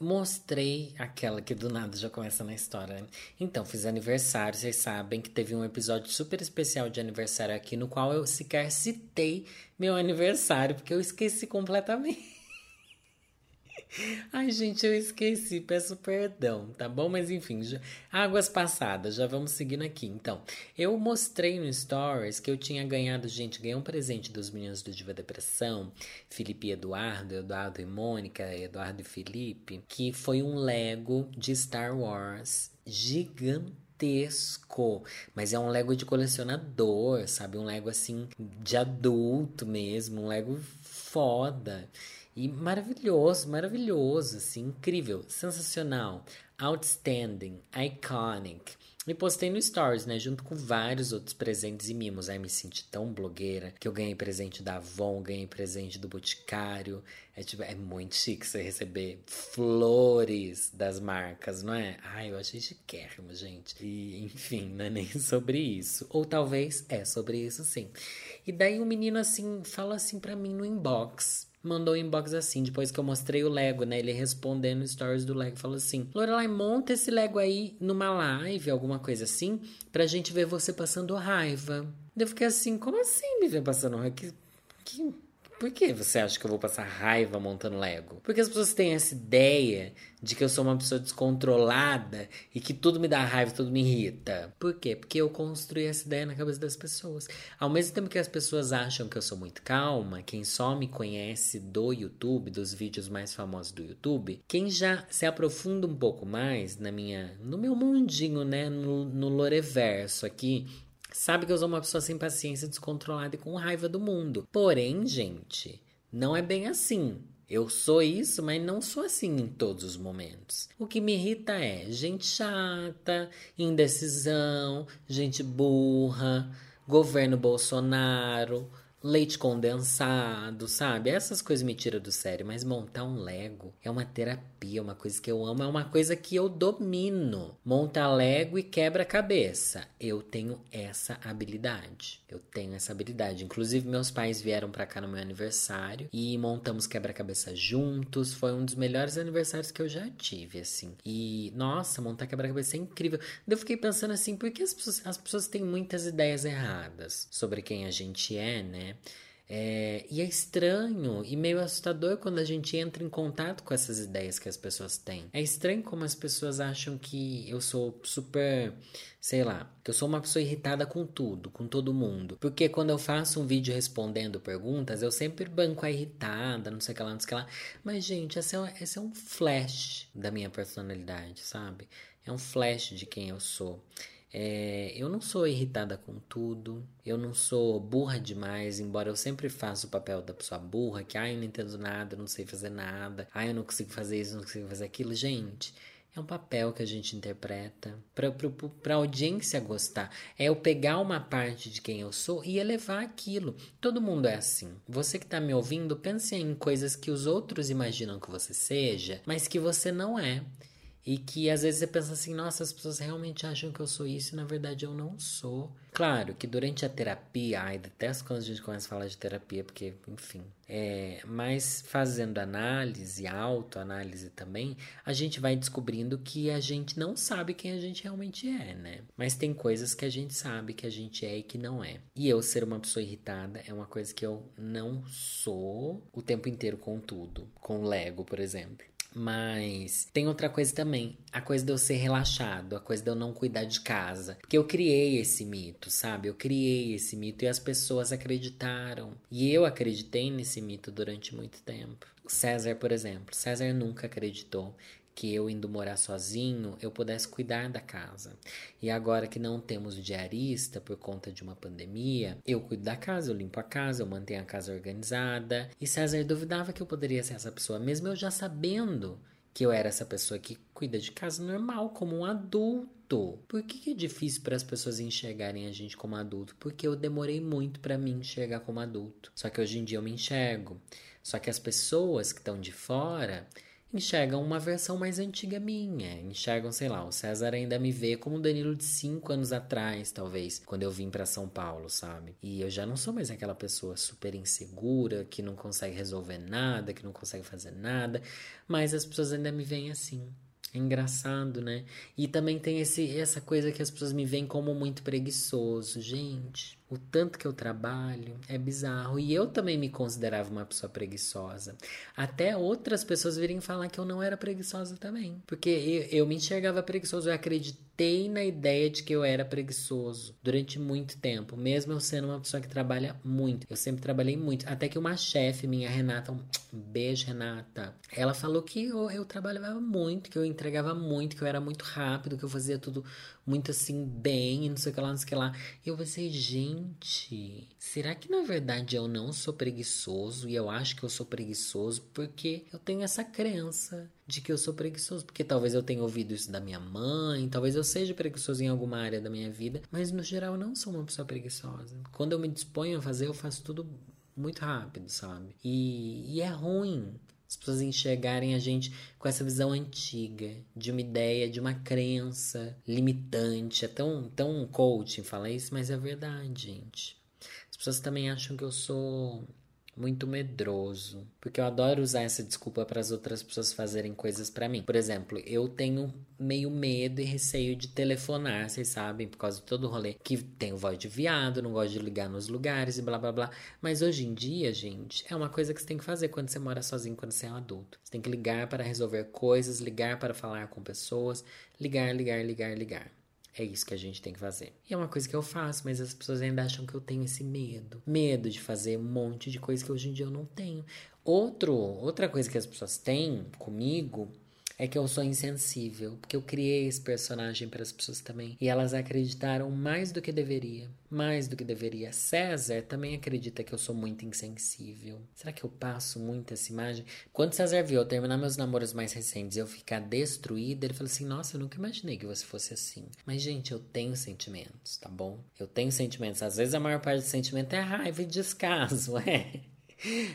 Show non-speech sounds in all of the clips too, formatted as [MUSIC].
mostrei aquela que do nada já começa na história. Né? Então, fiz aniversário, vocês sabem que teve um episódio super especial de aniversário aqui, no qual eu sequer citei meu aniversário, porque eu esqueci completamente. [LAUGHS] Ai, gente, eu esqueci, peço perdão, tá bom? Mas enfim, já... águas passadas, já vamos seguindo aqui. Então, eu mostrei no Stories que eu tinha ganhado, gente, ganhei um presente dos meninos do Diva Depressão, Felipe e Eduardo, Eduardo e Mônica, Eduardo e Felipe, que foi um Lego de Star Wars gigantesco, mas é um Lego de colecionador, sabe? Um Lego assim de adulto mesmo, um Lego foda. E maravilhoso, maravilhoso, assim, incrível, sensacional, outstanding, iconic. E postei no Stories, né? Junto com vários outros presentes e mimos. Aí me senti tão blogueira que eu ganhei presente da Avon, ganhei presente do Boticário. É, tipo, é muito chique você receber flores das marcas, não é? Ai, eu achei chiquérrimo, gente. E, enfim, não é nem [LAUGHS] sobre isso. Ou talvez é sobre isso, sim. E daí o um menino, assim, fala assim para mim no inbox mandou um inbox assim, depois que eu mostrei o Lego, né? Ele respondendo stories do Lego, falou assim: Lorelai, monta esse Lego aí numa live, alguma coisa assim, pra gente ver você passando raiva. Eu fiquei assim, como assim me ver passando raiva? Que, que por que você acha que eu vou passar raiva montando Lego? Porque as pessoas têm essa ideia de que eu sou uma pessoa descontrolada e que tudo me dá raiva, tudo me irrita. Por quê? Porque eu construí essa ideia na cabeça das pessoas. Ao mesmo tempo que as pessoas acham que eu sou muito calma, quem só me conhece do YouTube, dos vídeos mais famosos do YouTube, quem já se aprofunda um pouco mais na minha, no meu mundinho, né, no, no Loreverso aqui, Sabe que eu sou uma pessoa sem paciência, descontrolada e com raiva do mundo. Porém, gente, não é bem assim. Eu sou isso, mas não sou assim em todos os momentos. O que me irrita é gente chata, indecisão, gente burra, governo Bolsonaro, leite condensado, sabe? Essas coisas me tiram do sério, mas montar um Lego é uma terapia, uma coisa que eu amo, é uma coisa que eu domino. Monta Lego e quebra cabeça. Eu tenho essa habilidade. Eu tenho essa habilidade. Inclusive, meus pais vieram para cá no meu aniversário e montamos quebra-cabeça juntos. Foi um dos melhores aniversários que eu já tive, assim. E, nossa, montar quebra-cabeça é incrível. Eu fiquei pensando assim, por que as pessoas, as pessoas têm muitas ideias erradas sobre quem a gente é, né? É, e é estranho e meio assustador quando a gente entra em contato com essas ideias que as pessoas têm. É estranho como as pessoas acham que eu sou super, sei lá, que eu sou uma pessoa irritada com tudo, com todo mundo. Porque quando eu faço um vídeo respondendo perguntas, eu sempre banco a irritada, não sei o que lá, não sei o que lá. Mas, gente, esse é, esse é um flash da minha personalidade, sabe? É um flash de quem eu sou. É, eu não sou irritada com tudo, eu não sou burra demais, embora eu sempre faça o papel da pessoa burra, que ai, eu não entendo nada, não sei fazer nada, ai, eu não consigo fazer isso, não consigo fazer aquilo. Gente, é um papel que a gente interpreta para a audiência gostar. É eu pegar uma parte de quem eu sou e elevar aquilo. Todo mundo é assim. Você que está me ouvindo, pense em coisas que os outros imaginam que você seja, mas que você não é. E que às vezes você pensa assim, nossa, as pessoas realmente acham que eu sou isso e na verdade eu não sou. Claro que durante a terapia, ai, detesto quando a gente começa a falar de terapia, porque, enfim. É, mas fazendo análise, autoanálise também, a gente vai descobrindo que a gente não sabe quem a gente realmente é, né? Mas tem coisas que a gente sabe que a gente é e que não é. E eu ser uma pessoa irritada é uma coisa que eu não sou o tempo inteiro com tudo. Com Lego, por exemplo. Mas tem outra coisa também, a coisa de eu ser relaxado, a coisa de eu não cuidar de casa. Porque eu criei esse mito, sabe? Eu criei esse mito e as pessoas acreditaram. E eu acreditei nesse mito durante muito tempo. César, por exemplo, César nunca acreditou que eu indo morar sozinho, eu pudesse cuidar da casa. E agora que não temos diarista por conta de uma pandemia, eu cuido da casa, eu limpo a casa, eu mantenho a casa organizada. E César duvidava que eu poderia ser essa pessoa, mesmo eu já sabendo que eu era essa pessoa que cuida de casa normal, como um adulto. Por que, que é difícil para as pessoas enxergarem a gente como adulto? Porque eu demorei muito para me enxergar como adulto. Só que hoje em dia eu me enxergo. Só que as pessoas que estão de fora enxergam uma versão mais antiga minha. Enxergam, sei lá, o César ainda me vê como o Danilo de cinco anos atrás, talvez, quando eu vim para São Paulo, sabe? E eu já não sou mais aquela pessoa super insegura, que não consegue resolver nada, que não consegue fazer nada, mas as pessoas ainda me veem assim. É engraçado, né? E também tem esse, essa coisa que as pessoas me veem como muito preguiçoso. Gente, o tanto que eu trabalho é bizarro. E eu também me considerava uma pessoa preguiçosa. Até outras pessoas virem falar que eu não era preguiçosa também. Porque eu, eu me enxergava preguiçoso. Eu acreditei na ideia de que eu era preguiçoso durante muito tempo. Mesmo eu sendo uma pessoa que trabalha muito. Eu sempre trabalhei muito. Até que uma chefe minha, Renata, um [TSK] beijo, Renata. Ela falou que eu, eu trabalhava muito, que eu entregava muito, que eu era muito rápido, que eu fazia tudo muito assim bem, e não sei o que lá, não sei o que lá. E eu pensei, gente, será que na verdade eu não sou preguiçoso? E eu acho que eu sou preguiçoso porque eu tenho essa crença de que eu sou preguiçoso. Porque talvez eu tenha ouvido isso da minha mãe, talvez eu seja preguiçoso em alguma área da minha vida, mas no geral eu não sou uma pessoa preguiçosa. Quando eu me disponho a fazer, eu faço tudo muito rápido, sabe? E, e é ruim as pessoas enxergarem a gente com essa visão antiga, de uma ideia, de uma crença limitante. É tão, tão coaching falar isso, mas é verdade, gente. As pessoas também acham que eu sou muito medroso, porque eu adoro usar essa desculpa para as outras pessoas fazerem coisas para mim. Por exemplo, eu tenho meio medo e receio de telefonar, vocês sabem, por causa de todo o rolê que tenho voz de viado, não gosto de ligar nos lugares e blá blá blá. Mas hoje em dia, gente, é uma coisa que você tem que fazer quando você mora sozinho, quando você é um adulto. Você tem que ligar para resolver coisas, ligar para falar com pessoas, ligar, ligar, ligar, ligar. É isso que a gente tem que fazer. E é uma coisa que eu faço, mas as pessoas ainda acham que eu tenho esse medo. Medo de fazer um monte de coisa que hoje em dia eu não tenho. Outro, outra coisa que as pessoas têm comigo é que eu sou insensível, porque eu criei esse personagem para as pessoas também. E elas acreditaram mais do que deveria. Mais do que deveria. César também acredita que eu sou muito insensível. Será que eu passo muito essa imagem? Quando César viu eu terminar meus namoros mais recentes eu ficar destruída, ele falou assim: Nossa, eu nunca imaginei que você fosse assim. Mas, gente, eu tenho sentimentos, tá bom? Eu tenho sentimentos. Às vezes a maior parte do sentimento é raiva e descaso, [LAUGHS] é.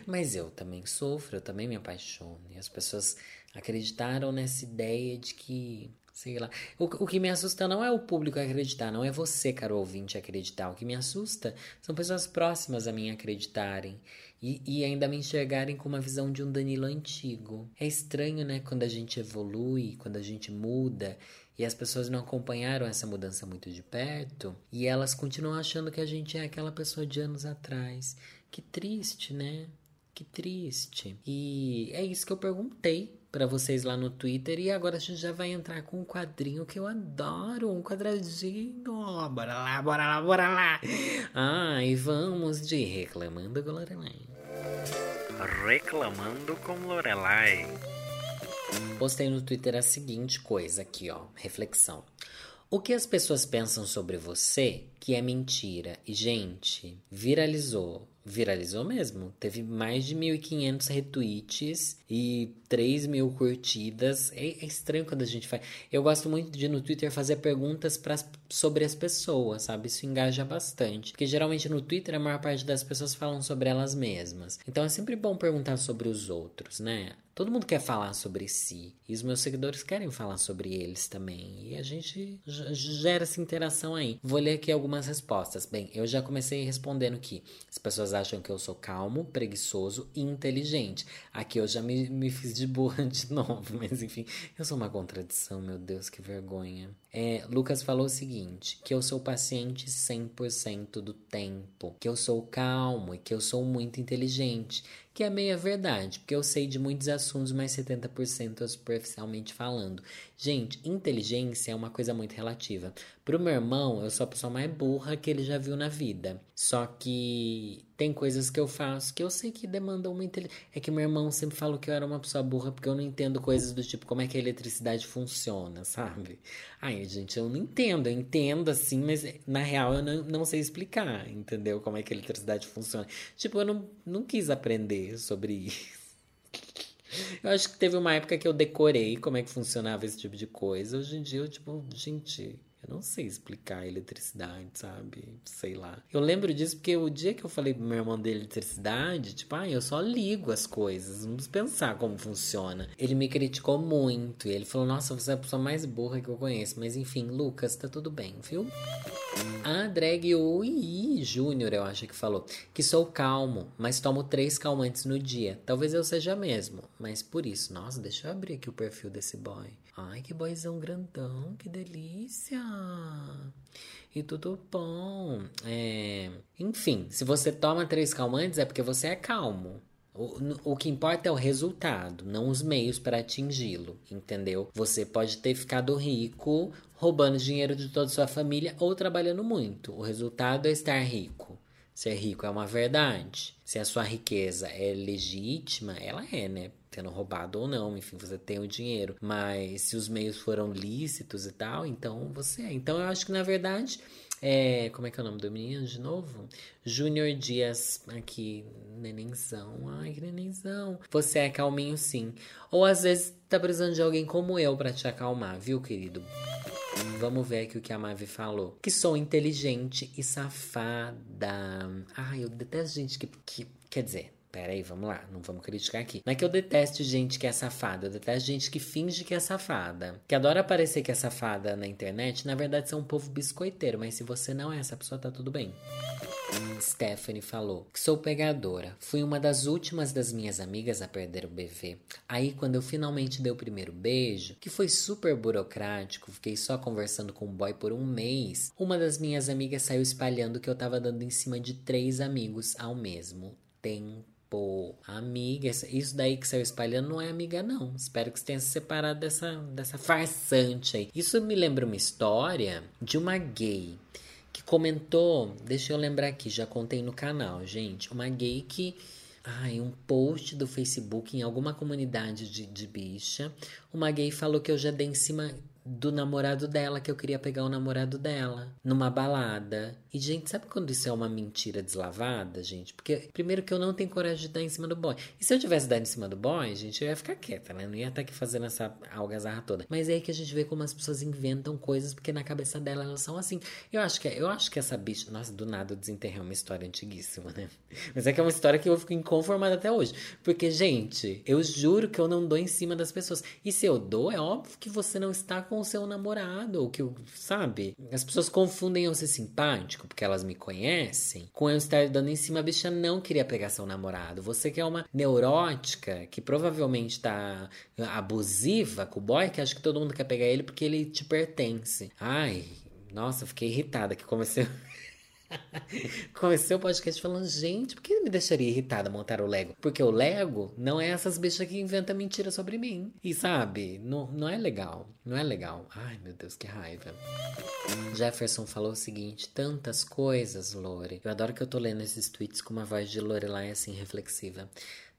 Mas eu também sofro, eu também me apaixono. E as pessoas acreditaram nessa ideia de que, sei lá. O, o que me assusta não é o público acreditar, não é você, caro ouvinte, acreditar. O que me assusta são pessoas próximas a mim acreditarem e, e ainda me enxergarem com uma visão de um Danilo antigo. É estranho, né, quando a gente evolui, quando a gente muda e as pessoas não acompanharam essa mudança muito de perto e elas continuam achando que a gente é aquela pessoa de anos atrás. Que triste, né? Que triste. E é isso que eu perguntei para vocês lá no Twitter. E agora a gente já vai entrar com um quadrinho que eu adoro, um quadradinho. Bora lá, bora lá, bora lá. Ah, e vamos de Reclamando com Lorelai. Reclamando com Lorelai. Postei no Twitter a seguinte coisa aqui, ó, reflexão. O que as pessoas pensam sobre você que é mentira? E, gente, viralizou viralizou mesmo. Teve mais de 1.500 retweets e 3 mil curtidas. É, é, estranho quando a gente faz. Eu gosto muito de no Twitter fazer perguntas pra, sobre as pessoas, sabe? Isso engaja bastante. Porque geralmente no Twitter a maior parte das pessoas falam sobre elas mesmas. Então é sempre bom perguntar sobre os outros, né? Todo mundo quer falar sobre si. E os meus seguidores querem falar sobre eles também. E a gente gera essa interação aí. Vou ler aqui algumas respostas. Bem, eu já comecei respondendo que as pessoas acham que eu sou calmo, preguiçoso e inteligente. Aqui eu já me, me fiz de burra de [LAUGHS] novo, mas enfim, eu sou uma contradição, meu Deus, que vergonha. É, Lucas falou o seguinte: que eu sou paciente 100% do tempo, que eu sou calmo e que eu sou muito inteligente que é meia verdade, porque eu sei de muitos assuntos, mas 70% superficialmente falando. Gente, inteligência é uma coisa muito relativa. Pro meu irmão, eu sou a pessoa mais burra que ele já viu na vida. Só que tem coisas que eu faço que eu sei que demandam uma inteligência. É que meu irmão sempre falou que eu era uma pessoa burra porque eu não entendo coisas do tipo como é que a eletricidade funciona, sabe? Ai, gente, eu não entendo. Eu entendo assim, mas na real eu não, não sei explicar, entendeu? Como é que a eletricidade funciona. Tipo, eu não, não quis aprender sobre isso. Eu acho que teve uma época que eu decorei como é que funcionava esse tipo de coisa. Hoje em dia eu, tipo, gente, eu não sei explicar eletricidade, sabe? Sei lá. Eu lembro disso porque o dia que eu falei pro meu irmão de eletricidade, tipo, ah, eu só ligo as coisas, preciso pensar como funciona. Ele me criticou muito e ele falou: Nossa, você é a pessoa mais burra que eu conheço. Mas enfim, Lucas, tá tudo bem, viu? A drag Ui Júnior, eu acho que falou, que sou calmo, mas tomo três calmantes no dia. Talvez eu seja mesmo, mas por isso. Nossa, deixa eu abrir aqui o perfil desse boy. Ai, que boyzão grandão, que delícia! E tudo bom. É... Enfim, se você toma três calmantes é porque você é calmo. O, o que importa é o resultado, não os meios para atingi-lo, entendeu? Você pode ter ficado rico roubando dinheiro de toda sua família ou trabalhando muito. O resultado é estar rico. Ser rico é uma verdade. Se a sua riqueza é legítima, ela é, né? Tendo roubado ou não, enfim, você tem o dinheiro. Mas se os meios foram lícitos e tal, então você é. Então eu acho que na verdade. É, como é que é o nome do menino de novo? Júnior Dias, aqui, nenenzão. Ai, que nenenzão. Você é calminho sim. Ou às vezes tá precisando de alguém como eu para te acalmar, viu, querido? Vamos ver aqui o que a Mavi falou. Que sou inteligente e safada. Ai, eu detesto gente que, que. Quer dizer, Pera aí, vamos lá, não vamos criticar aqui. Não é que eu detesto gente que é safada, eu detesto gente que finge que é safada. Que adora aparecer que é safada na internet, na verdade são um povo biscoiteiro, mas se você não é essa pessoa, tá tudo bem. Stephanie falou que sou pegadora. Fui uma das últimas das minhas amigas a perder o BV. Aí, quando eu finalmente dei o primeiro beijo, que foi super burocrático, fiquei só conversando com o boy por um mês, uma das minhas amigas saiu espalhando que eu tava dando em cima de três amigos ao mesmo tempo. Pô, amiga, isso daí que saiu espalhando não é amiga, não. Espero que você tenha se separado dessa, dessa farsante aí. Isso me lembra uma história de uma gay que comentou. Deixa eu lembrar aqui, já contei no canal, gente. Uma gay que. Ai, um post do Facebook em alguma comunidade de, de bicha. Uma gay falou que eu já dei em cima do namorado dela, que eu queria pegar o namorado dela numa balada. E, gente, sabe quando isso é uma mentira deslavada, gente? Porque, primeiro, que eu não tenho coragem de dar em cima do boy. E se eu tivesse dado em cima do boy, gente, eu ia ficar quieta, né? Não ia estar aqui fazendo essa algazarra toda. Mas é aí que a gente vê como as pessoas inventam coisas, porque na cabeça dela elas são assim. Eu acho que, eu acho que essa bicha. Nossa, do nada eu desenterrei uma história antiguíssima, né? [LAUGHS] Mas é que é uma história que eu fico inconformada até hoje. Porque, gente, eu juro que eu não dou em cima das pessoas. E se eu dou, é óbvio que você não está com o seu namorado, ou que, sabe? As pessoas confundem eu ser simpático, porque elas me conhecem, com eu estar dando em cima, a bicha não queria pegar seu namorado. Você que é uma neurótica, que provavelmente tá abusiva com o boy, que acha que todo mundo quer pegar ele porque ele te pertence. Ai, nossa, fiquei irritada que comecei. [LAUGHS] Comecei o podcast falando, gente, por que me deixaria irritada montar o Lego? Porque o Lego não é essas bichas que inventam mentira sobre mim. E sabe, não, não é legal. Não é legal. Ai, meu Deus, que raiva. Jefferson falou o seguinte: tantas coisas, Lore. Eu adoro que eu tô lendo esses tweets com uma voz de Lorelai assim reflexiva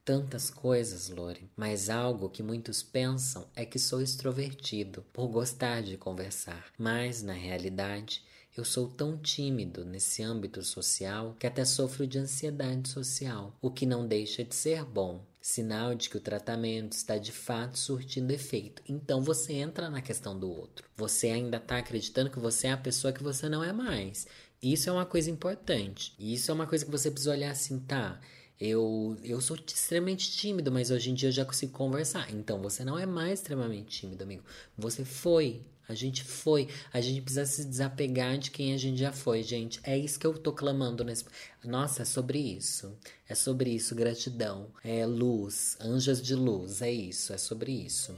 tantas coisas, Lore, mas algo que muitos pensam é que sou extrovertido por gostar de conversar, mas na realidade eu sou tão tímido nesse âmbito social que até sofro de ansiedade social, o que não deixa de ser bom. Sinal de que o tratamento está de fato surtindo efeito. Então você entra na questão do outro. Você ainda está acreditando que você é a pessoa que você não é mais. Isso é uma coisa importante. E isso é uma coisa que você precisa olhar assim, tá? Eu, eu sou extremamente tímido, mas hoje em dia eu já consigo conversar. Então você não é mais extremamente tímido, amigo. Você foi a gente foi. A gente precisa se desapegar de quem a gente já foi, gente. É isso que eu tô clamando nesse. Nossa, é sobre isso. É sobre isso, gratidão. É luz, anjos de luz. É isso, é sobre isso.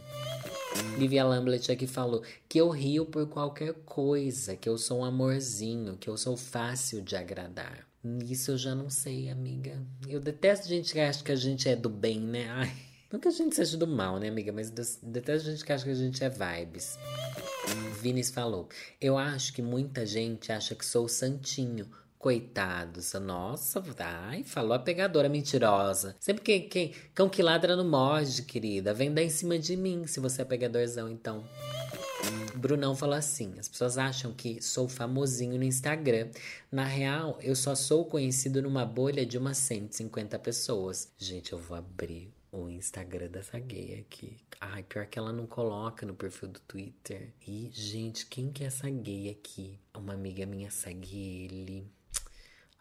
Livia Lamblet aqui falou que eu rio por qualquer coisa, que eu sou um amorzinho, que eu sou fácil de agradar. Isso eu já não sei, amiga. Eu detesto gente que acha que a gente é do bem, né? Ai. Não que a gente seja do mal, né, amiga? Mas detesto gente que acha que a gente é vibes. Vinis falou: Eu acho que muita gente acha que sou santinho. Coitados, nossa, ai, falou a pegadora mentirosa. Sempre que quem, cão que ladra no morde, querida, vem dar em cima de mim se você é pegadorzão, então. Brunão falou assim: as pessoas acham que sou famosinho no Instagram. Na real, eu só sou conhecido numa bolha de umas 150 pessoas. Gente, eu vou abrir o Instagram dessa gay aqui. Ai, pior que ela não coloca no perfil do Twitter. E, gente, quem que é essa gay aqui? Uma amiga minha segue ele.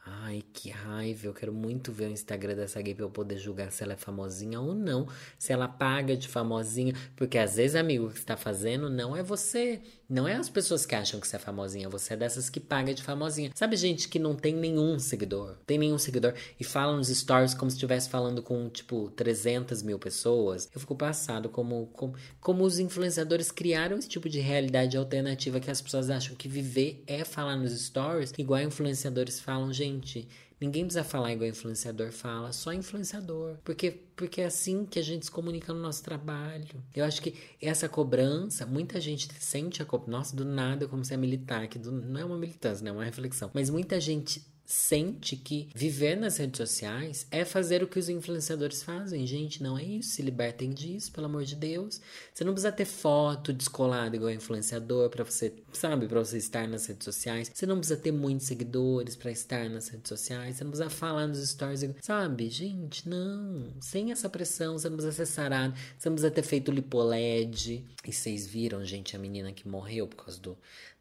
Ai, que raiva. Eu quero muito ver o Instagram dessa gay pra eu poder julgar se ela é famosinha ou não. Se ela paga de famosinha. Porque às vezes, amigo, o que você tá fazendo não é você. Não é as pessoas que acham que você é famosinha. Você é dessas que paga de famosinha. Sabe, gente que não tem nenhum seguidor? Tem nenhum seguidor. E fala nos stories como se estivesse falando com, tipo, 300 mil pessoas. Eu fico passado como, como, como os influenciadores criaram esse tipo de realidade alternativa que as pessoas acham que viver é falar nos stories. Igual influenciadores falam, gente gente. Ninguém precisa falar igual influenciador fala, só influenciador. Porque, porque é assim que a gente se comunica no nosso trabalho. Eu acho que essa cobrança, muita gente sente a cobrança. Nossa, do nada, como se é militar, que do, não é uma militância, não é uma reflexão. Mas muita gente sente que viver nas redes sociais é fazer o que os influenciadores fazem. Gente, não é isso. Se libertem disso, pelo amor de Deus. Você não precisa ter foto descolada igual influenciador para você, sabe, para você estar nas redes sociais. Você não precisa ter muitos seguidores para estar nas redes sociais. Você não precisa falar nos stories, sabe? Gente, não. Sem essa pressão, você não precisa ser sarado. Você não precisa ter feito lipoled. E vocês viram, gente, a menina que morreu por causa do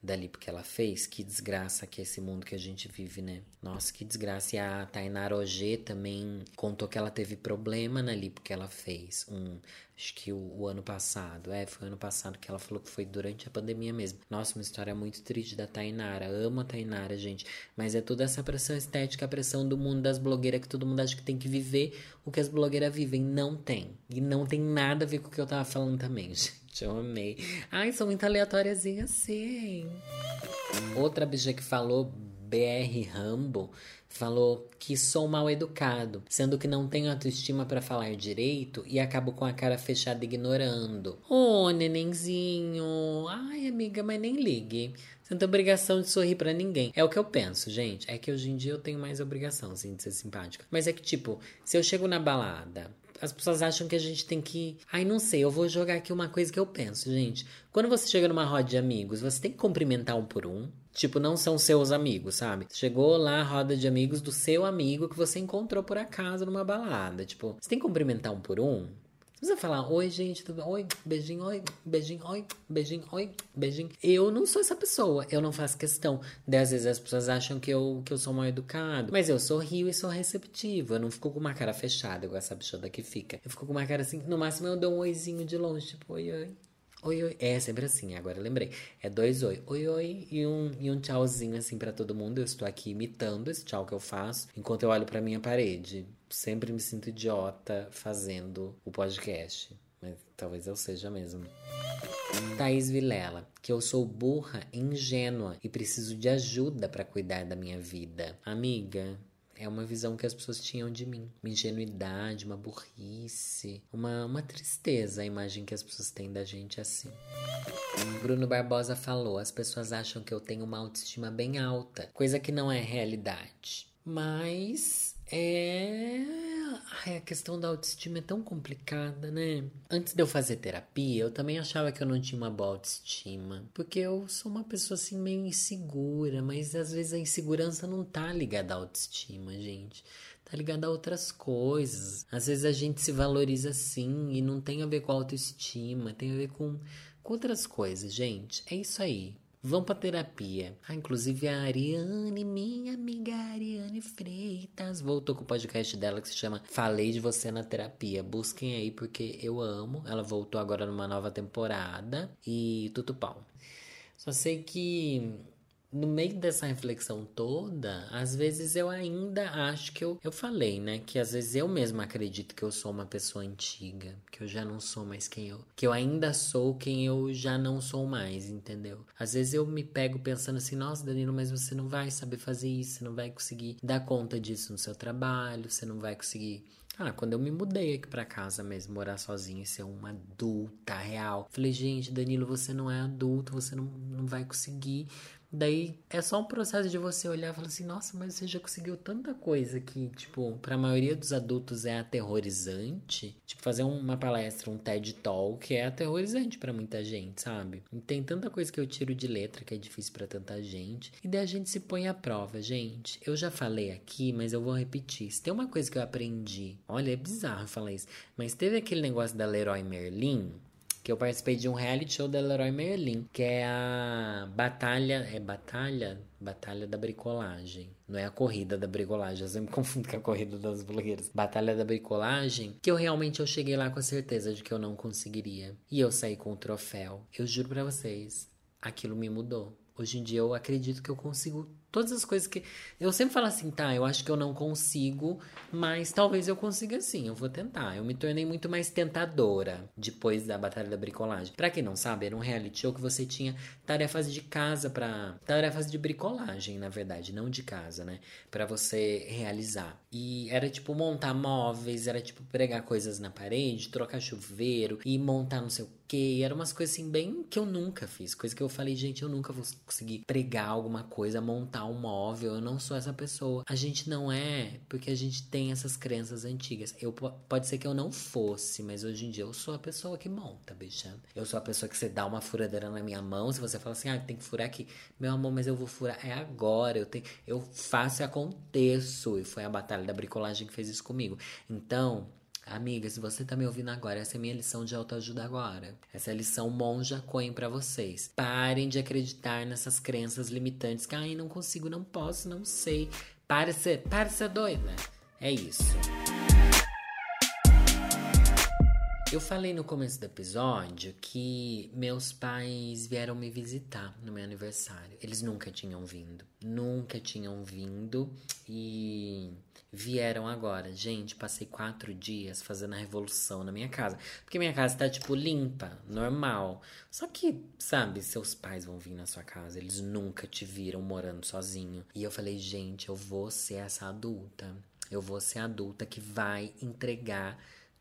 dali porque ela fez. Que desgraça que é esse mundo que a gente vive, né? Nossa, que desgraça. E a Tainara Ogê também contou que ela teve problema ali porque ela fez um. Acho que o, o, ano passado. É, foi ano passado que ela falou que foi durante a pandemia mesmo. Nossa, uma história muito triste da Tainara. Amo a Tainara, gente. Mas é toda essa pressão estética, a pressão do mundo das blogueiras que todo mundo acha que tem que viver o que as blogueiras vivem. Não tem. E não tem nada a ver com o que eu tava falando também, [LAUGHS] gente. Eu amei. Ai, sou muito aleatóriazinha assim. Outra bicha que falou, BR Rambo, falou que sou mal educado, sendo que não tenho autoestima para falar direito e acabo com a cara fechada ignorando. Oh, nenenzinho. Ai, amiga, mas nem ligue. Você não tem obrigação de sorrir para ninguém. É o que eu penso, gente. É que hoje em dia eu tenho mais obrigação, assim, de ser simpática. Mas é que, tipo, se eu chego na balada, as pessoas acham que a gente tem que. Ai, não sei, eu vou jogar aqui uma coisa que eu penso, gente. Quando você chega numa roda de amigos, você tem que cumprimentar um por um. Tipo, não são seus amigos, sabe? Chegou lá a roda de amigos do seu amigo que você encontrou por acaso numa balada. Tipo, você tem que cumprimentar um por um? Você precisa falar, oi, gente, tudo bem? Oi, beijinho, oi, beijinho, oi, beijinho, oi, beijinho. Eu não sou essa pessoa, eu não faço questão. Às vezes as pessoas acham que eu, que eu sou mal educado. Mas eu sorrio e sou receptivo. Eu não fico com uma cara fechada, igual essa bichada que fica. Eu fico com uma cara assim, no máximo eu dou um oizinho de longe, tipo, oi, oi. Oi, oi. É sempre assim, agora lembrei. É dois oi. Oi, oi. E um, e um tchauzinho assim para todo mundo. Eu estou aqui imitando esse tchau que eu faço enquanto eu olho pra minha parede. Sempre me sinto idiota fazendo o podcast. Mas talvez eu seja mesmo. Thaís Vilela, que eu sou burra, ingênua e preciso de ajuda para cuidar da minha vida. Amiga, é uma visão que as pessoas tinham de mim. Uma ingenuidade, uma burrice, uma, uma tristeza a imagem que as pessoas têm da gente assim. Bruno Barbosa falou: as pessoas acham que eu tenho uma autoestima bem alta, coisa que não é realidade. Mas é. Ai, a questão da autoestima é tão complicada, né? Antes de eu fazer terapia, eu também achava que eu não tinha uma boa autoestima. Porque eu sou uma pessoa assim meio insegura, mas às vezes a insegurança não tá ligada à autoestima, gente. Tá ligada a outras coisas. Às vezes a gente se valoriza assim e não tem a ver com autoestima, tem a ver com, com outras coisas, gente. É isso aí. Vão pra terapia. Ah, inclusive a Ariane, minha amiga Ariane Freitas, voltou com o podcast dela que se chama Falei de Você na Terapia. Busquem aí porque eu amo. Ela voltou agora numa nova temporada e tudo pau. Só sei que no meio dessa reflexão toda, às vezes eu ainda acho que eu, eu falei, né? Que às vezes eu mesma acredito que eu sou uma pessoa antiga, que eu já não sou mais quem eu. Que eu ainda sou quem eu já não sou mais, entendeu? Às vezes eu me pego pensando assim, nossa, Danilo, mas você não vai saber fazer isso, você não vai conseguir dar conta disso no seu trabalho, você não vai conseguir ah, quando eu me mudei aqui pra casa mesmo, morar sozinha e ser uma adulta real. Falei, gente, Danilo, você não é adulto, você não, não vai conseguir Daí é só um processo de você olhar e falar assim, nossa, mas você já conseguiu tanta coisa que, tipo, pra maioria dos adultos é aterrorizante. Tipo, fazer uma palestra, um TED Talk é aterrorizante para muita gente, sabe? E tem tanta coisa que eu tiro de letra que é difícil para tanta gente. E daí a gente se põe à prova, gente. Eu já falei aqui, mas eu vou repetir. Se tem uma coisa que eu aprendi, olha, é bizarro falar isso, mas teve aquele negócio da Leroy Merlin, que eu participei de um reality show da Leroy Merlin, que é a Batalha. É Batalha? Batalha da Bricolagem. Não é a corrida da bricolagem, eu sempre [LAUGHS] confundo com a corrida das blogueiras. Batalha da Bricolagem, que eu realmente eu cheguei lá com a certeza de que eu não conseguiria. E eu saí com o troféu. Eu juro para vocês, aquilo me mudou. Hoje em dia eu acredito que eu consigo Todas as coisas que. Eu sempre falo assim, tá, eu acho que eu não consigo, mas talvez eu consiga sim, eu vou tentar. Eu me tornei muito mais tentadora depois da Batalha da Bricolagem. Pra quem não sabe, era um reality show que você tinha tarefas de casa para Tarefas de bricolagem, na verdade, não de casa, né? para você realizar. E era tipo montar móveis, era tipo pregar coisas na parede, trocar chuveiro e montar não sei o que. Era umas coisas assim, bem que eu nunca fiz. Coisa que eu falei, gente, eu nunca vou conseguir pregar alguma coisa, montar um móvel, eu não sou essa pessoa. A gente não é porque a gente tem essas crenças antigas. Eu pode ser que eu não fosse, mas hoje em dia eu sou a pessoa que monta, bicha. Eu sou a pessoa que você dá uma furadeira na minha mão, se você fala assim: "Ah, tem que furar aqui". Meu amor, mas eu vou furar é agora, eu tenho eu faço e aconteço. E foi a batalha da bricolagem que fez isso comigo. Então, Amiga, se você tá me ouvindo agora, essa é minha lição de autoajuda agora. Essa é a lição monja coin para vocês. Parem de acreditar nessas crenças limitantes que, ai, não consigo, não posso, não sei. Para ser, para ser doida. É isso. Eu falei no começo do episódio que meus pais vieram me visitar no meu aniversário. Eles nunca tinham vindo. Nunca tinham vindo e vieram agora. Gente, passei quatro dias fazendo a revolução na minha casa. Porque minha casa tá, tipo, limpa, normal. Só que, sabe, seus pais vão vir na sua casa. Eles nunca te viram morando sozinho. E eu falei, gente, eu vou ser essa adulta. Eu vou ser adulta que vai entregar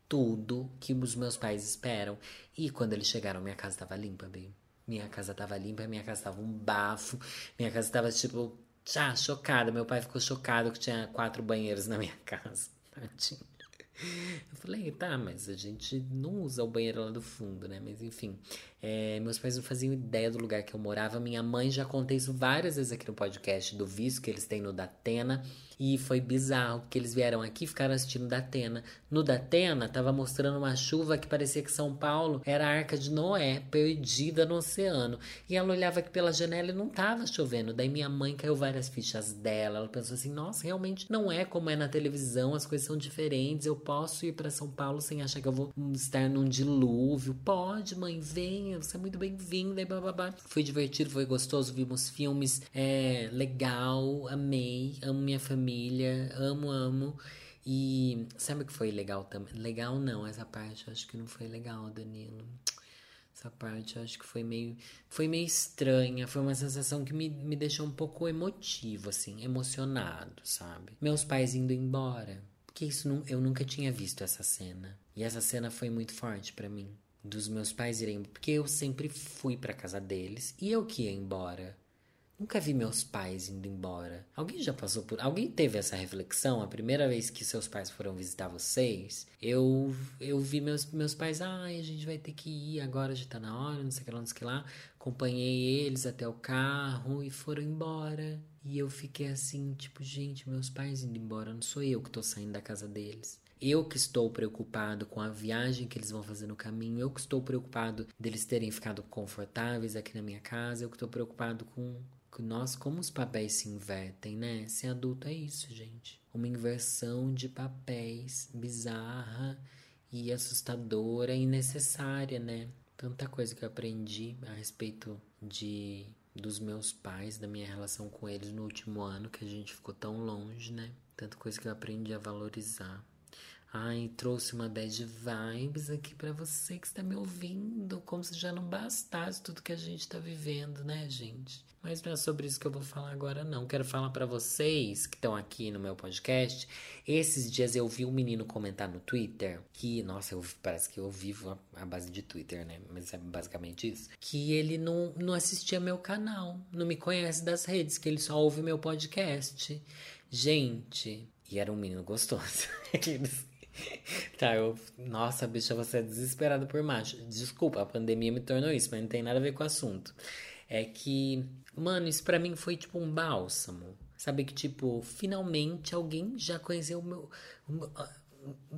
tudo que os meus pais esperam. E quando eles chegaram, minha casa tava limpa, bem. Minha casa tava limpa, minha casa tava um bafo, minha casa tava tipo, já chocada. Meu pai ficou chocado que tinha quatro banheiros na minha [LAUGHS] casa. Eu falei, tá, mas a gente não usa o banheiro lá do fundo, né? Mas enfim, é, meus pais não faziam ideia do lugar que eu morava. Minha mãe já contei isso várias vezes aqui no podcast do visto que eles têm no Datena. E foi bizarro, porque eles vieram aqui ficaram assistindo Datena. No Datena, tava mostrando uma chuva que parecia que São Paulo era a Arca de Noé, perdida no oceano. E ela olhava aqui pela janela e não tava chovendo. Daí minha mãe caiu várias fichas dela. Ela pensou assim: nossa, realmente não é como é na televisão, as coisas são diferentes. Eu posso ir para São Paulo sem achar que eu vou estar num dilúvio. Pode, mãe, venha, você é muito bem-vinda. E bababá. Foi divertido, foi gostoso, vimos filmes, é legal, amei, amo minha família família, amo, amo. E sabe o que foi legal também? Legal não, essa parte eu acho que não foi legal, Danilo. Essa parte eu acho que foi meio, foi meio estranha, foi uma sensação que me, me deixou um pouco emotivo, assim, emocionado, sabe? Meus pais indo embora. Porque isso não, eu nunca tinha visto essa cena. E essa cena foi muito forte para mim. Dos meus pais irem. Porque eu sempre fui pra casa deles e eu que ia embora. Nunca vi meus pais indo embora. Alguém já passou por. Alguém teve essa reflexão? A primeira vez que seus pais foram visitar vocês, eu eu vi meus, meus pais, ai, a gente vai ter que ir agora, já tá na hora, não sei o que lá, não sei o que lá. Acompanhei eles até o carro e foram embora. E eu fiquei assim, tipo, gente, meus pais indo embora, não sou eu que tô saindo da casa deles. Eu que estou preocupado com a viagem que eles vão fazer no caminho, eu que estou preocupado deles terem ficado confortáveis aqui na minha casa, eu que estou preocupado com nós, como os papéis se invertem, né? Ser adulto é isso, gente. Uma inversão de papéis bizarra e assustadora e necessária, né? Tanta coisa que eu aprendi a respeito de dos meus pais, da minha relação com eles no último ano, que a gente ficou tão longe, né? Tanta coisa que eu aprendi a valorizar. Ai, trouxe uma bad vibes aqui para você que está me ouvindo, como se já não bastasse tudo que a gente tá vivendo, né, gente? Mas não é sobre isso que eu vou falar agora, não. Quero falar para vocês que estão aqui no meu podcast. Esses dias eu vi um menino comentar no Twitter que, nossa, eu, parece que eu vivo a, a base de Twitter, né? Mas é basicamente isso. Que ele não, não assistia meu canal, não me conhece das redes, que ele só ouve meu podcast. Gente, e era um menino gostoso. [LAUGHS] [LAUGHS] Tá, eu. Nossa, bicha, você é desesperada por macho. Desculpa, a pandemia me tornou isso, mas não tem nada a ver com o assunto. É que, mano, isso pra mim foi tipo um bálsamo. Sabe que, tipo, finalmente alguém já conheceu o meu. Meu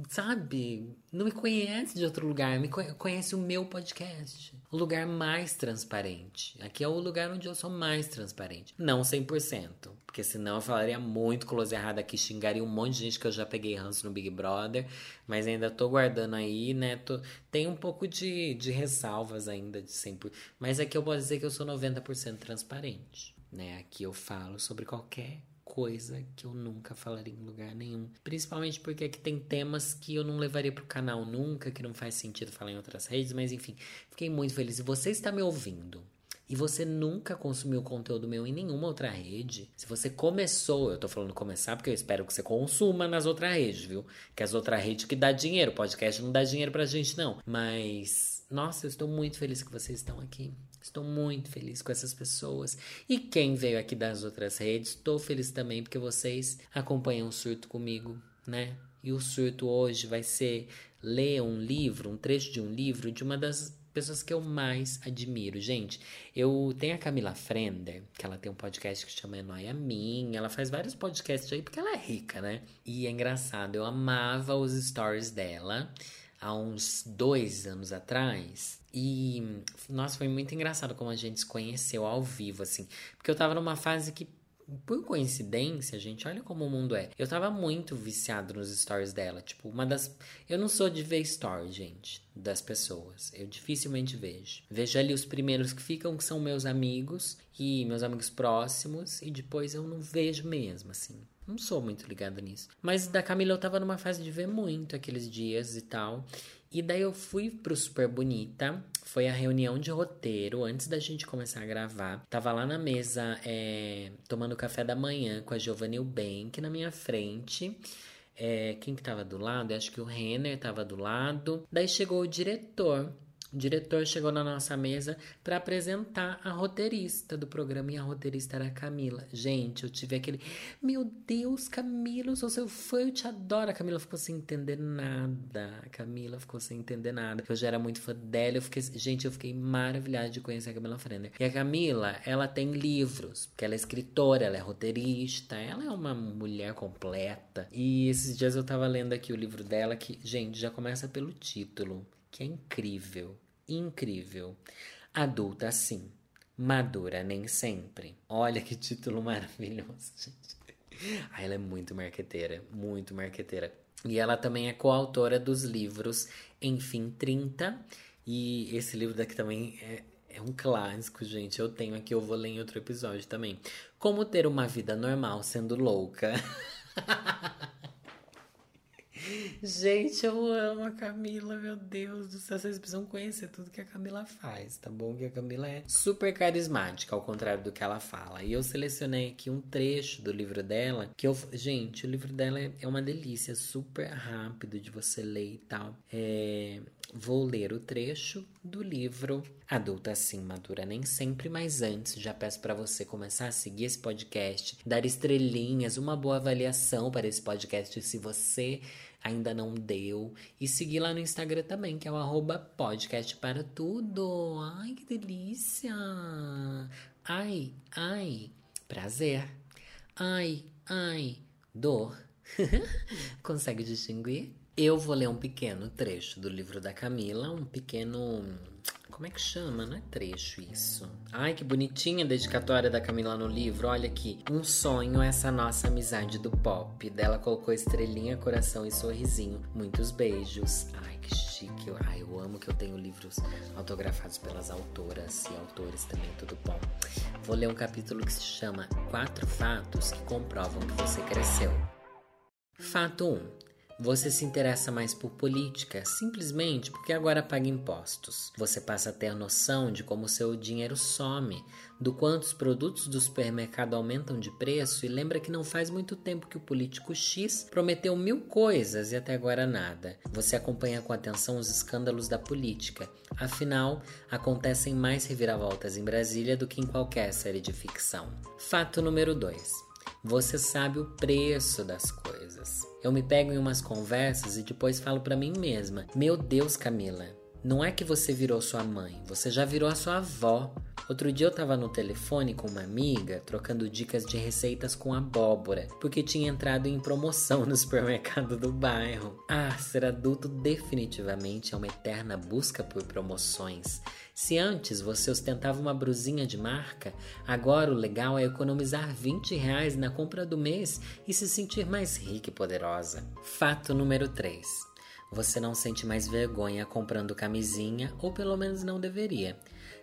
sabe, não me conhece de outro lugar, me conhece o meu podcast. O lugar mais transparente. Aqui é o lugar onde eu sou mais transparente. Não 100%, porque senão eu falaria muito close errado aqui, xingaria um monte de gente que eu já peguei ranço no Big Brother, mas ainda tô guardando aí, né? Tô, tem um pouco de, de ressalvas ainda de 100%, mas aqui eu posso dizer que eu sou 90% transparente, né? Aqui eu falo sobre qualquer coisa que eu nunca falaria em lugar nenhum. Principalmente porque aqui tem temas que eu não levaria pro canal nunca, que não faz sentido falar em outras redes, mas enfim, fiquei muito feliz. E você está me ouvindo e você nunca consumiu conteúdo meu em nenhuma outra rede, se você começou, eu tô falando começar porque eu espero que você consuma nas outras redes, viu? Que as outras redes que dá dinheiro, podcast não dá dinheiro pra gente não. Mas, nossa, eu estou muito feliz que vocês estão aqui. Estou muito feliz com essas pessoas. E quem veio aqui das outras redes, estou feliz também porque vocês acompanham o surto comigo, né? E o surto hoje vai ser ler um livro, um trecho de um livro de uma das pessoas que eu mais admiro. Gente, eu tenho a Camila Frender, que ela tem um podcast que chama Noia Minha. Ela faz vários podcasts aí porque ela é rica, né? E é engraçado, eu amava os stories dela há uns dois anos atrás. E, nossa, foi muito engraçado como a gente se conheceu ao vivo, assim. Porque eu tava numa fase que, por coincidência, gente, olha como o mundo é. Eu tava muito viciado nos stories dela. Tipo, uma das. Eu não sou de ver stories, gente, das pessoas. Eu dificilmente vejo. Vejo ali os primeiros que ficam, que são meus amigos e meus amigos próximos. E depois eu não vejo mesmo, assim. Não sou muito ligada nisso. Mas da Camila eu tava numa fase de ver muito aqueles dias e tal. E daí eu fui pro Super Bonita. Foi a reunião de roteiro antes da gente começar a gravar. Tava lá na mesa é, tomando café da manhã com a Giovanni Bank na minha frente. É, quem que tava do lado? acho que o Renner tava do lado. Daí chegou o diretor o diretor chegou na nossa mesa para apresentar a roteirista do programa e a roteirista era a Camila. Gente, eu tive aquele. Meu Deus, Camila, sou seu fã, eu te adoro. A Camila ficou sem entender nada. A Camila ficou sem entender nada. Eu já era muito fã dela. Eu fiquei... Gente, eu fiquei maravilhada de conhecer a Camila Frender. E a Camila, ela tem livros, porque ela é escritora, ela é roteirista, ela é uma mulher completa. E esses dias eu tava lendo aqui o livro dela, que, gente, já começa pelo título que é incrível, incrível. Adulta sim, madura nem sempre. Olha que título maravilhoso, [LAUGHS] gente. Ah, ela é muito marqueteira, muito marqueteira. E ela também é coautora dos livros Enfim 30. E esse livro daqui também é, é um clássico, gente. Eu tenho aqui, eu vou ler em outro episódio também. Como ter uma vida normal sendo louca. [LAUGHS] Gente, eu amo a Camila, meu Deus do céu. Vocês precisam conhecer tudo que a Camila faz, tá bom? Que a Camila é super carismática, ao contrário do que ela fala. E eu selecionei aqui um trecho do livro dela, que eu. Gente, o livro dela é uma delícia, super rápido de você ler e tal. É. Vou ler o trecho do livro Adulta Assim Madura Nem Sempre, mas antes já peço para você começar a seguir esse podcast, dar estrelinhas, uma boa avaliação para esse podcast se você ainda não deu. E seguir lá no Instagram também, que é o arroba podcast para tudo. Ai, que delícia! Ai, ai, prazer. Ai, ai, dor. [LAUGHS] Consegue distinguir? Eu vou ler um pequeno trecho do livro da Camila, um pequeno como é que chama? Não é trecho isso. Ai, que bonitinha a dedicatória da Camila no livro. Olha aqui. Um sonho, essa nossa amizade do pop. Dela colocou estrelinha, coração e sorrisinho. Muitos beijos. Ai, que chique. Ai, eu amo que eu tenho livros autografados pelas autoras e autores também, tudo bom. Vou ler um capítulo que se chama Quatro Fatos que Comprovam que Você Cresceu. Fato 1. Você se interessa mais por política simplesmente porque agora paga impostos. Você passa a ter noção de como seu dinheiro some, do quanto os produtos do supermercado aumentam de preço e lembra que não faz muito tempo que o político X prometeu mil coisas e até agora nada. Você acompanha com atenção os escândalos da política. Afinal, acontecem mais reviravoltas em Brasília do que em qualquer série de ficção. Fato número 2. Você sabe o preço das coisas. Eu me pego em umas conversas e depois falo para mim mesma: Meu Deus, Camila, não é que você virou sua mãe, você já virou a sua avó. Outro dia eu tava no telefone com uma amiga, trocando dicas de receitas com abóbora, porque tinha entrado em promoção [LAUGHS] no supermercado do bairro. Ah, ser adulto definitivamente é uma eterna busca por promoções. Se antes você ostentava uma brusinha de marca, agora o legal é economizar 20 reais na compra do mês e se sentir mais rica e poderosa. Fato número 3. Você não sente mais vergonha comprando camisinha, ou pelo menos não deveria.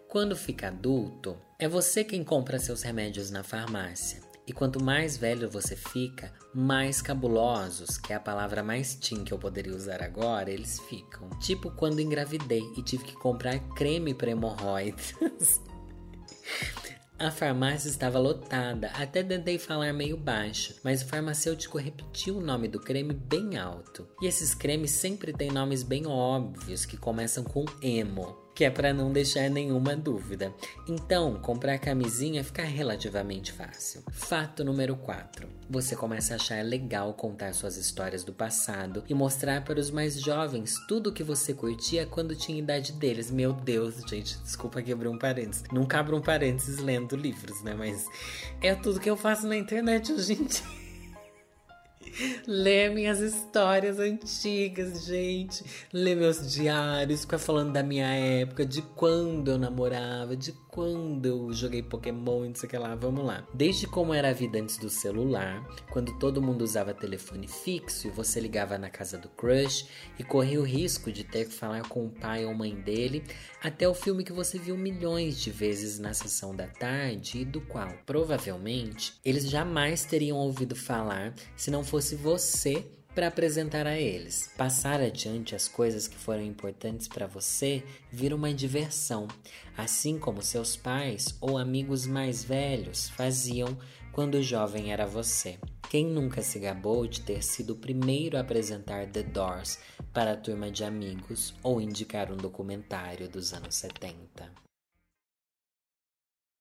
Quando fica adulto, é você quem compra seus remédios na farmácia. E quanto mais velho você fica, mais cabulosos, que é a palavra mais teen que eu poderia usar agora, eles ficam. Tipo quando engravidei e tive que comprar creme para hemorroidas. [LAUGHS] A farmácia estava lotada, até tentei falar meio baixo, mas o farmacêutico repetiu o nome do creme bem alto. E esses cremes sempre têm nomes bem óbvios que começam com emo que é para não deixar nenhuma dúvida. Então, comprar camisinha fica relativamente fácil. Fato número 4. Você começa a achar legal contar suas histórias do passado e mostrar para os mais jovens tudo que você curtia quando tinha idade deles. Meu Deus, gente, desculpa que um parênteses. Nunca abro um parênteses lendo livros, né? Mas é tudo que eu faço na internet hoje em dia. Ler minhas histórias antigas, gente. Ler meus diários, ficar falando da minha época, de quando eu namorava, de quando eu joguei Pokémon não sei o que lá. Vamos lá. Desde como era a vida antes do celular, quando todo mundo usava telefone fixo e você ligava na casa do crush e corria o risco de ter que falar com o pai ou mãe dele, até o filme que você viu milhões de vezes na sessão da tarde e do qual, provavelmente, eles jamais teriam ouvido falar se não fosse você para apresentar a eles. Passar adiante as coisas que foram importantes para você vira uma diversão, assim como seus pais ou amigos mais velhos faziam quando o jovem era você. Quem nunca se gabou de ter sido o primeiro a apresentar The Doors para a turma de amigos ou indicar um documentário dos anos 70?